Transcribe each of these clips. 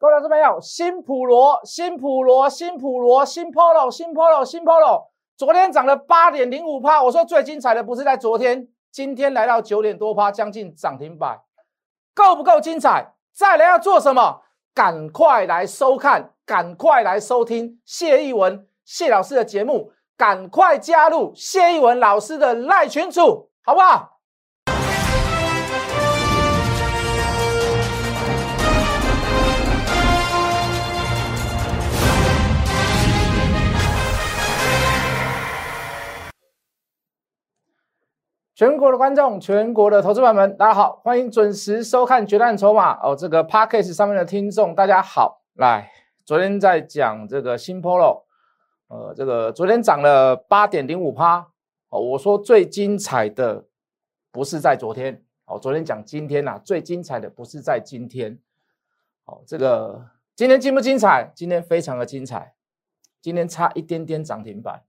各位老师朋友，新普罗、新普罗、新普罗、新 Polo、新 Polo、新 Polo，昨天涨了八点零五趴。我说最精彩的不是在昨天，今天来到九点多趴，将近涨停板，够不够精彩？再来要做什么？赶快来收看，赶快来收听谢逸文谢老师的节目，赶快加入谢逸文老师的赖群组，好不好？全国的观众，全国的投资朋友们，大家好，欢迎准时收看《决战筹码》哦。这个 Podcast 上面的听众，大家好。来，昨天在讲这个新 Polo，呃，这个昨天涨了八点零五趴哦。我说最精彩的不是在昨天哦，昨天讲今天呐，最精彩的不是在今天。哦，这个今天精不精彩？今天非常的精彩，今天差一点点涨停板，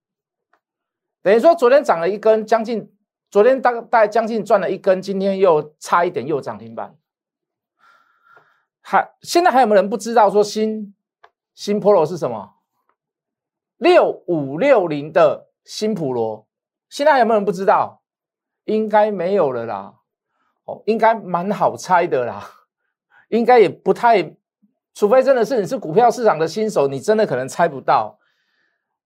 等于说昨天涨了一根将近。昨天大概将近赚了一根，今天又差一点又涨停板。还现在还有没有人不知道说新新普罗是什么？六五六零的新普罗，现在还有没有人不知道？应该没有了啦。哦，应该蛮好猜的啦。应该也不太，除非真的是你是股票市场的新手，你真的可能猜不到。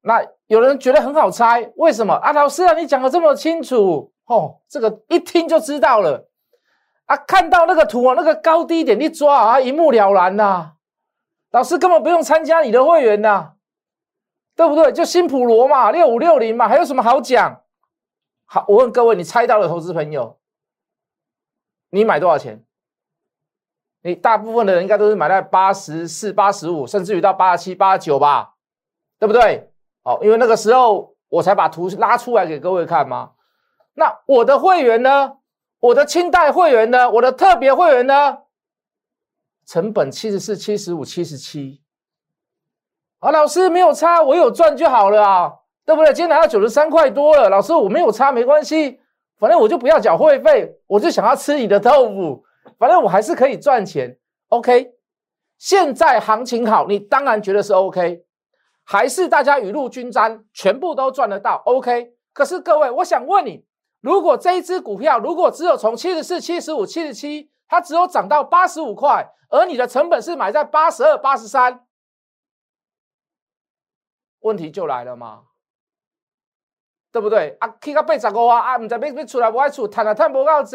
那有人觉得很好猜，为什么？啊，老师啊，你讲的这么清楚。哦，这个一听就知道了啊！看到那个图啊，那个高低点一抓啊，一目了然呐。老师根本不用参加你的会员呐，对不对？就新普罗嘛，六五六零嘛，还有什么好讲？好，我问各位，你猜到了投资朋友，你买多少钱？你大部分的人应该都是买在八十四、八十五，甚至于到八十七、八十九吧，对不对？哦，因为那个时候我才把图拉出来给各位看嘛。那我的会员呢？我的清代会员呢？我的特别会员呢？成本七十四、七十五、七十七。啊，老师没有差，我有赚就好了啊，对不对？今天拿到九十三块多了，老师我没有差没关系，反正我就不要缴会费，我就想要吃你的豆腐，反正我还是可以赚钱。OK，现在行情好，你当然觉得是 OK，还是大家雨露均沾，全部都赚得到 OK？可是各位，我想问你。如果这一只股票如果只有从七十四、七十五、七十七，它只有涨到八十五块，而你的成本是买在八十二、八十三，问题就来了嘛，对不对？啊，去到八十五啊，啊，唔知要要出来不爱出，赚啊赚不够多，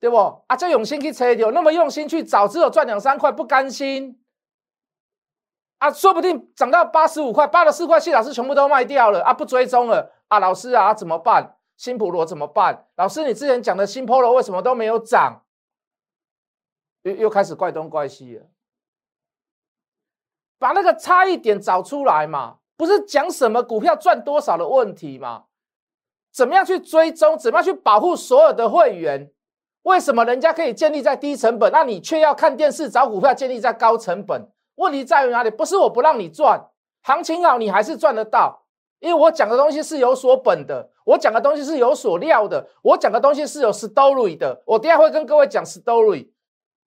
对不？啊，这用心去猜掉，那么用心去找，只有赚两三块，不甘心啊，说不定涨到八十五块、八十四块，谢老师全部都卖掉了啊，不追踪了啊，老师啊，怎么办？新普罗怎么办？老师，你之前讲的新 Polo 为什么都没有涨？又又开始怪东怪西了。把那个差异点找出来嘛，不是讲什么股票赚多少的问题嘛？怎么样去追踪？怎么样去保护所有的会员？为什么人家可以建立在低成本，那你却要看电视找股票建立在高成本？问题在于哪里？不是我不让你赚，行情好你还是赚得到。因为我讲的东西是有所本的，我讲的东西是有所料的，我讲的东西是有 story 的。我等下会跟各位讲 story，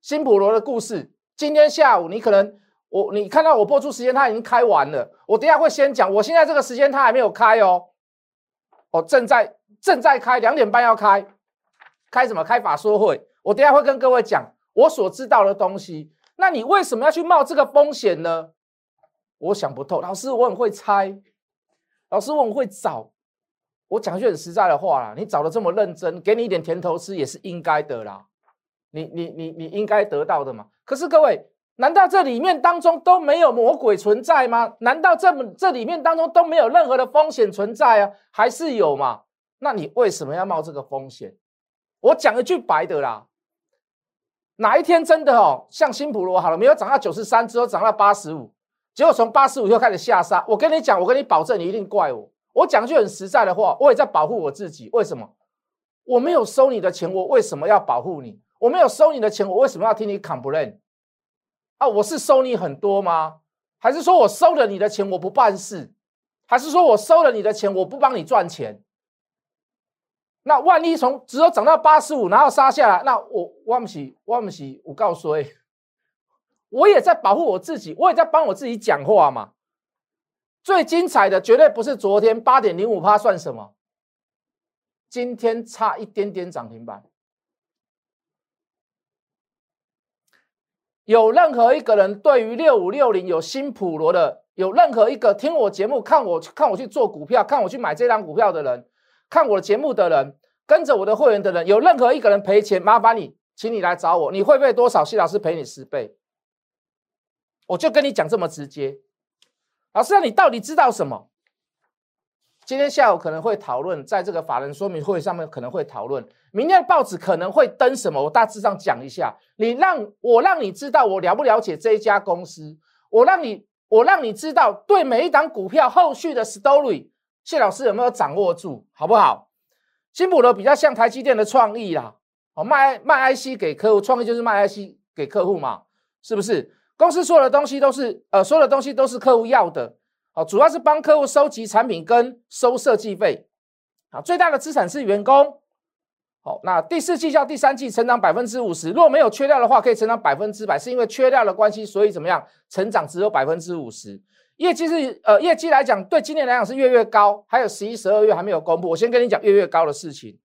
新普罗的故事。今天下午你可能我你看到我播出时间，它已经开完了。我等下会先讲，我现在这个时间它还没有开哦，哦正在正在开，两点半要开，开什么？开法说会。我等下会跟各位讲我所知道的东西。那你为什么要去冒这个风险呢？我想不透，老师我很会猜。老师，我很会找，我讲句很实在的话啦，你找的这么认真，给你一点甜头吃也是应该的啦，你你你你应该得到的嘛。可是各位，难道这里面当中都没有魔鬼存在吗？难道这么这里面当中都没有任何的风险存在啊？还是有嘛？那你为什么要冒这个风险？我讲一句白的啦，哪一天真的哦，像新普罗好了，没有涨到九十三，只有涨到八十五。结果从八十五又开始下杀，我跟你讲，我跟你保证，你一定怪我。我讲句很实在的话，我也在保护我自己。为什么？我没有收你的钱，我为什么要保护你？我没有收你的钱，我为什么要听你 complain？啊，我是收你很多吗？还是说我收了你的钱我不办事？还是说我收了你的钱我不帮你赚钱？那万一从只有涨到八十五，然后杀下来，那我我不是我不是我告诉你？我也在保护我自己，我也在帮我自己讲话嘛。最精彩的绝对不是昨天八点零五趴算什么，今天差一点点涨停板。有任何一个人对于六五六零有新普罗的，有任何一个听我节目、看我看我去做股票、看我去买这张股票的人，看我的节目的人，跟着我的会员的人，有任何一个人赔钱，麻烦你，请你来找我，你会赔多少？谢老师赔你十倍，我就跟你讲这么直接。老师，你到底知道什么？今天下午可能会讨论，在这个法人说明会上面可能会讨论，明天的报纸可能会登什么？我大致上讲一下。你让我让你知道我了不了解这一家公司，我让你我让你知道对每一档股票后续的 story，谢老师有没有掌握住，好不好？新普罗比较像台积电的创意啦，哦，卖卖 IC 给客户，创意就是卖 IC 给客户嘛，是不是？公司所有的东西都是，呃，所有的东西都是客户要的，好，主要是帮客户收集产品跟收设计费，啊，最大的资产是员工，好，那第四季较第三季成长百分之五十，如果没有缺料的话，可以成长百分之百，是因为缺料的关系，所以怎么样，成长只有百分之五十，业绩是，呃，业绩来讲，对今年来讲是月月高，还有十一、十二月还没有公布，我先跟你讲月月高的事情，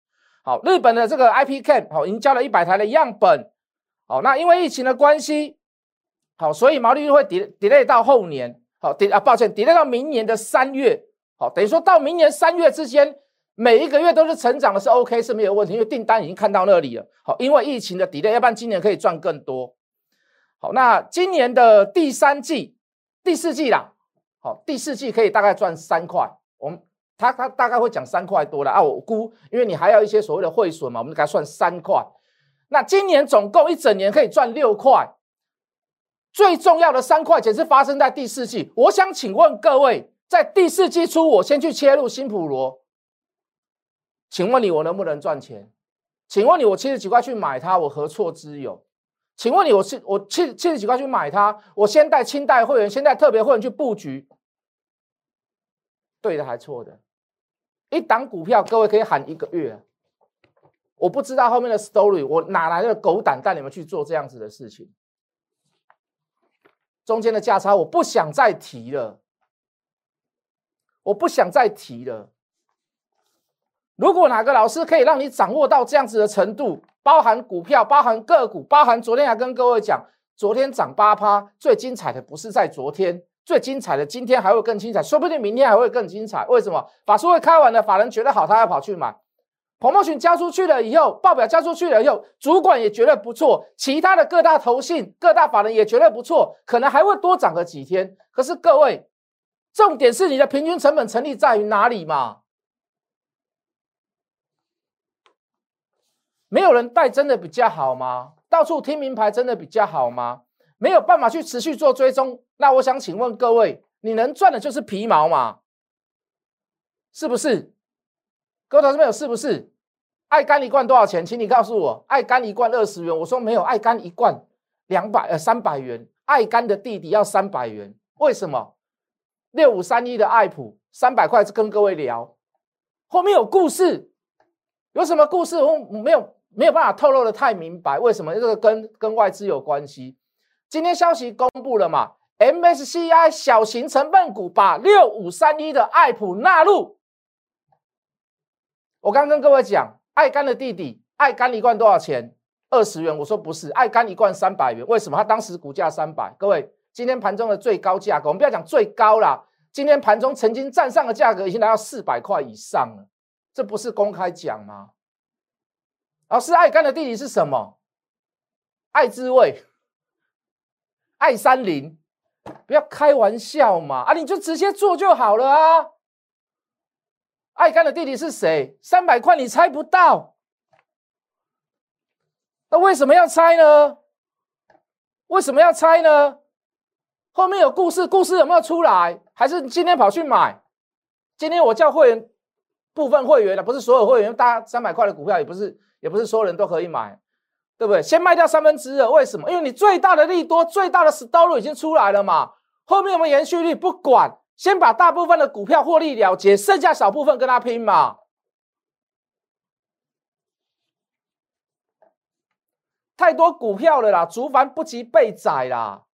好，日本的这个 IP Cam 好，已经交了一百台的样本，好，那因为疫情的关系。好，所以毛利率会 delay 到后年，好 d 啊，抱歉，delay 到明年的三月，好，等于说到明年三月之间，每一个月都是成长的，是 OK 是没有问题，因为订单已经看到那里了。好，因为疫情的 delay，要不然今年可以赚更多。好，那今年的第三季、第四季啦，好，第四季可以大概赚三块，我们他他大概会讲三块多了啊，我估，因为你还要一些所谓的汇损嘛，我们给他算三块。那今年总共一整年可以赚六块。最重要的三块钱是发生在第四季。我想请问各位，在第四季初，我先去切入新普罗，请问你我能不能赚钱？请问你我七十几块去买它，我何错之有？请问你我七我七七十几块去买它，我先带清代会员，先带特别会员去布局，对的还错的？一档股票，各位可以喊一个月，我不知道后面的 story，我哪来的狗胆带你们去做这样子的事情？中间的价差我不想再提了，我不想再提了。如果哪个老师可以让你掌握到这样子的程度，包含股票、包含个股、包含昨天还跟各位讲，昨天涨八趴，最精彩的不是在昨天，最精彩的今天还会更精彩，说不定明天还会更精彩。为什么？法术会开完了，法人觉得好，他要跑去买。彭茂群交出去了以后，报表交出去了以后，主管也觉得不错，其他的各大投信、各大法人也觉得不错，可能还会多涨个几天。可是各位，重点是你的平均成本成立在于哪里嘛？没有人带真的比较好吗？到处听名牌真的比较好吗？没有办法去持续做追踪，那我想请问各位，你能赚的就是皮毛嘛？是不是？各位同志们有是不是？爱肝一罐多少钱？请你告诉我。爱肝一罐二十元，我说没有。爱肝一罐两百呃三百元。爱肝的弟弟要三百元，为什么？六五三一的爱普三百块是，跟各位聊。后面有故事，有什么故事？我没有没有办法透露的太明白。为什么？这个跟跟外资有关系。今天消息公布了嘛？MSCI 小型成分股把六五三一的爱普纳入。我刚跟各位讲，爱肝的弟弟爱肝一罐多少钱？二十元。我说不是，爱肝一罐三百元。为什么？他当时股价三百。各位，今天盘中的最高价格，我们不要讲最高啦，今天盘中曾经站上的价格已经来到四百块以上了。这不是公开讲吗？老师，爱肝的弟弟是什么？爱滋味，爱三零。不要开玩笑嘛！啊，你就直接做就好了啊。爱干的弟弟是谁？三百块你猜不到，那为什么要猜呢？为什么要猜呢？后面有故事，故事有没有出来？还是今天跑去买？今天我叫会员部分会员的，不是所有会员，大三百块的股票也不是，也不是所有人都可以买，对不对？先卖掉三分之二，为什么？因为你最大的利多、最大的 story 已经出来了嘛，后面有没有延续率不管。先把大部分的股票获利了结，剩下小部分跟他拼嘛。太多股票了啦，竹凡不及被宰啦。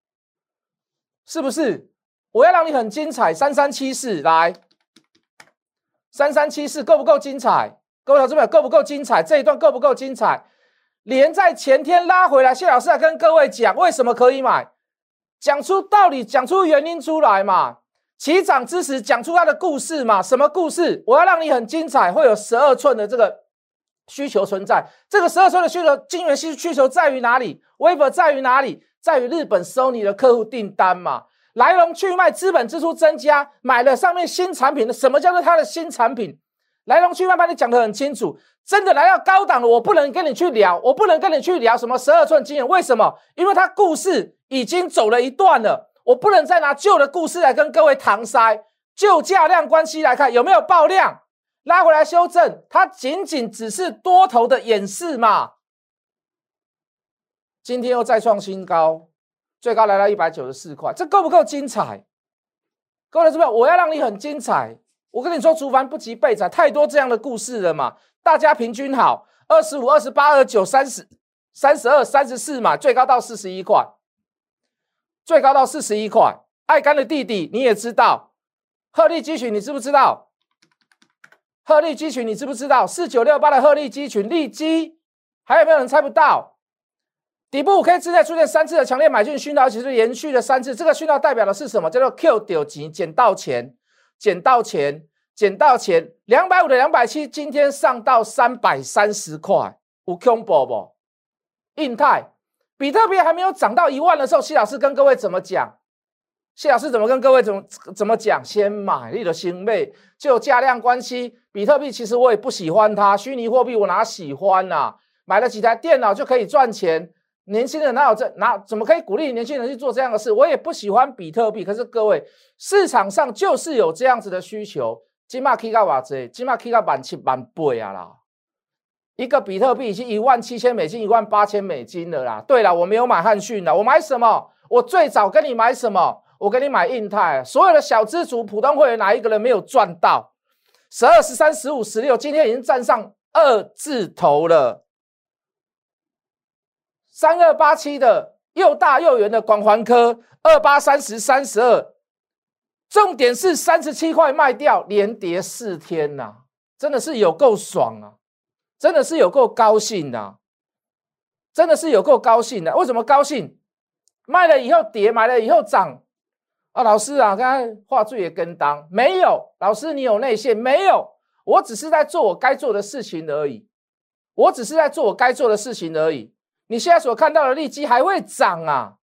是不是？我要让你很精彩，三三七四来，三三七四够不够精彩？各位投资者够不够精彩？这一段够不够精彩？连在前天拉回来，谢老师来跟各位讲为什么可以买，讲出道理，讲出原因出来嘛。起涨之时，讲出它的故事嘛？什么故事？我要让你很精彩，会有十二寸的这个需求存在。这个十二寸的需求，晶圆需需求在于哪里？wafer 在于哪里？在于日本 Sony 的客户订单嘛？来龙去脉，资本支出增加，买了上面新产品的。什么叫做它的新产品？来龙去脉，把你讲得很清楚。真的来到高档了，我不能跟你去聊，我不能跟你去聊什么十二寸晶圆。为什么？因为它故事已经走了一段了。我不能再拿旧的故事来跟各位搪塞，就价量关系来看有没有爆量，拉回来修正，它仅仅只是多头的演示嘛。今天又再创新高，最高来到一百九十四块，这够不够精彩？各位知道我要让你很精彩。我跟你说，厨房不及备载，太多这样的故事了嘛。大家平均好，二十五、二十八、二十九、三十、三十二、三十四嘛，最高到四十一块。最高到四十一块，爱干的弟弟你也知道，鹤立鸡群你知不知道？鹤立鸡群你知不知道？四九六八的鹤立鸡群利基，还有没有人猜不到？底部五 K 之内出现三次的强烈买进讯号，而且是连续的三次，这个讯号代表的是什么？叫做 Q 丢级，捡到钱，捡到钱，捡到钱，两百五的两百七，今天上到三百三十块，有恐怖不？印泰。比特币还没有涨到一万的时候，谢老师跟各位怎么讲？谢老师怎么跟各位怎么怎么讲？先买你的新币，就价量关系。比特币其实我也不喜欢它，虚拟货币我哪喜欢呐？买了几台电脑就可以赚钱，年轻人哪有这哪怎么可以鼓励年轻人去做这样的事？我也不喜欢比特币，可是各位市场上就是有这样子的需求。金马 K 到瓦子，金马 K 到万七万八啊啦！一个比特币已经一万七千美金，一万八千美金了啦。对了，我没有买汉讯的，我买什么？我最早跟你买什么？我给你买印泰。所有的小资族、普通会员，哪一个人没有赚到？十二、十三、十五、十六，今天已经站上二字头了。三二八七的又大又圆的广环科，二八三十、三十二，重点是三十七块卖掉，连跌四天呐，真的是有够爽啊！真的是有够高兴的，真的是有够高兴的。为什么高兴？卖了以后跌，买了以后涨啊！老师啊，刚刚话剧也跟当没有？老师，你有内线没有？我只是在做我该做的事情而已。我只是在做我该做的事情而已。你现在所看到的利基还会涨啊！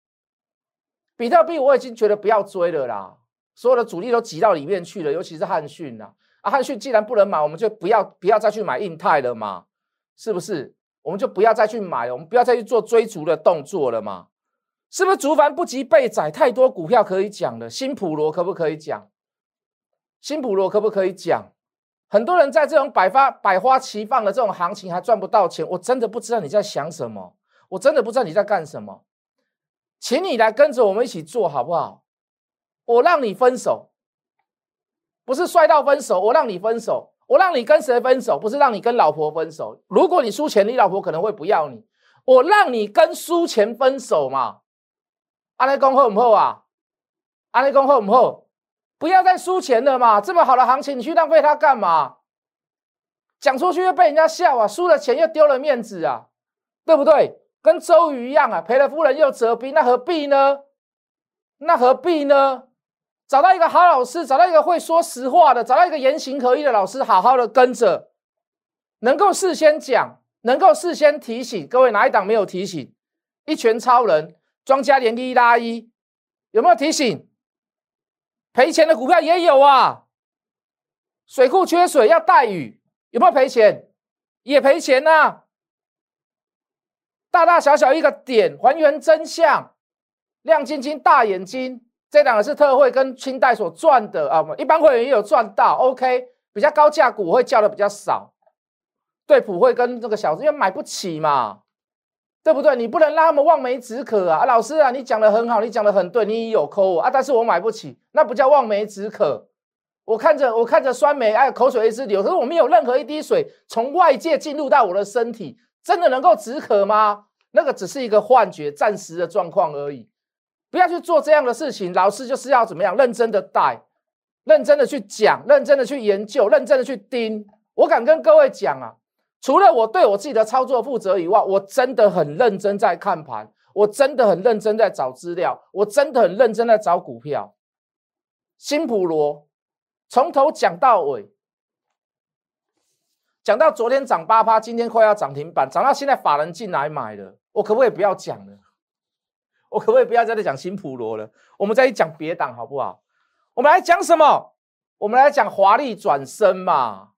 比特币我已经觉得不要追了啦，所有的主力都挤到里面去了，尤其是汉讯呐。啊，阿汉讯既然不能买，我们就不要不要再去买印泰了嘛，是不是？我们就不要再去买，我们不要再去做追逐的动作了嘛，是不是？竹凡不及被宰，太多股票可以讲了。新普罗可不可以讲？新普罗可不可以讲？很多人在这种百花百花齐放的这种行情还赚不到钱，我真的不知道你在想什么，我真的不知道你在干什么，请你来跟着我们一起做好不好？我让你分手。不是帅到分手，我让你分手，我让你跟谁分手？不是让你跟老婆分手。如果你输钱，你老婆可能会不要你。我让你跟输钱分手嘛？阿内公好不好啊？阿内公好不好？不要再输钱了嘛！这么好的行情，你去浪费它干嘛？讲出去又被人家笑啊！输了钱又丢了面子啊，对不对？跟周瑜一样啊，赔了夫人又折兵，那何必呢？那何必呢？找到一个好老师，找到一个会说实话的，找到一个言行合一的老师，好好的跟着，能够事先讲，能够事先提醒各位哪一档没有提醒？一拳超人，庄家连一拉一，有没有提醒？赔钱的股票也有啊，水库缺水要带雨，有没有赔钱？也赔钱呐，大大小小一个点，还原真相，亮晶晶大眼睛。这两个是特惠跟清代所赚的啊，一般会员也有赚到。OK，比较高价股会叫的比较少，对普惠跟这个小资因为买不起嘛，对不对？你不能让他们望梅止渴啊！老师啊，你讲的很好，你讲的很对，你有抠我啊，但是我买不起，那不叫望梅止渴。我看着我看着酸梅，哎，口水一直流，可是我没有任何一滴水从外界进入到我的身体，真的能够止渴吗？那个只是一个幻觉，暂时的状况而已。不要去做这样的事情。老师就是要怎么样认真的带，认真的去讲，认真的去研究，认真的去盯。我敢跟各位讲啊，除了我对我自己的操作负责以外，我真的很认真在看盘，我真的很认真在找资料，我真的很认真在找股票。新普罗从头讲到尾。讲到昨天涨八趴，今天快要涨停板，涨到现在法人进来买了，我可不可以不要讲了？我可不可以不要再讲新普罗了？我们再去讲别档好不好？我们来讲什么？我们来讲华丽转身嘛。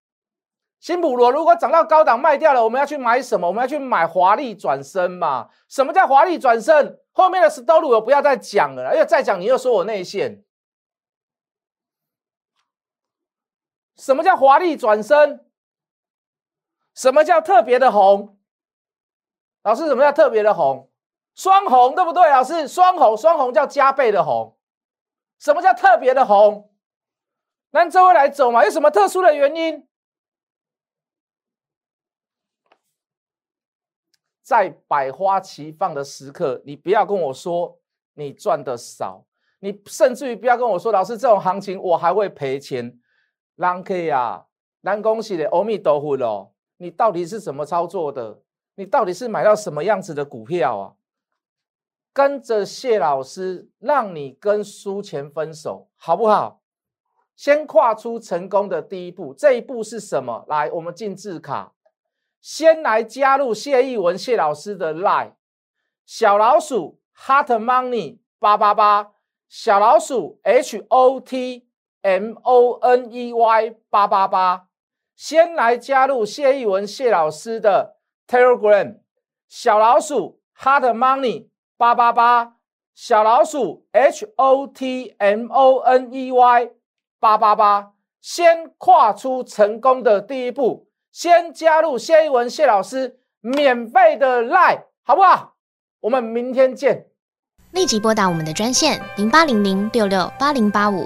新普罗如果涨到高档卖掉了，我们要去买什么？我们要去买华丽转身嘛？什么叫华丽转身？后面的 s t o r y 我不要再讲了，因为再讲你又说我内线。什么叫华丽转身？什么叫特别的红？老师，什么叫特别的红？双红对不对？老师，双红，双红叫加倍的红。什么叫特别的红？那这位来走嘛？有什么特殊的原因？在百花齐放的时刻，你不要跟我说你赚的少，你甚至于不要跟我说，老师，这种行情我还会赔钱。啷个呀？难恭喜的，阿弥陀佛喽。你到底是怎么操作的？你到底是买到什么样子的股票啊？跟着谢老师，让你跟输钱分手，好不好？先跨出成功的第一步，这一步是什么？来，我们进字卡，先来加入谢逸文谢老师的 line，小老鼠 hot money 八八八，小老鼠 h o t m o n e y 八八八。先来加入谢逸文谢老师的 Telegram，小老鼠 Hot Money 八八八，小老鼠 H O T M O N E Y 八八八，先跨出成功的第一步，先加入谢一文谢老师免费的 lie 好不好？我们明天见。立即拨打我们的专线零八零零六六八零八五。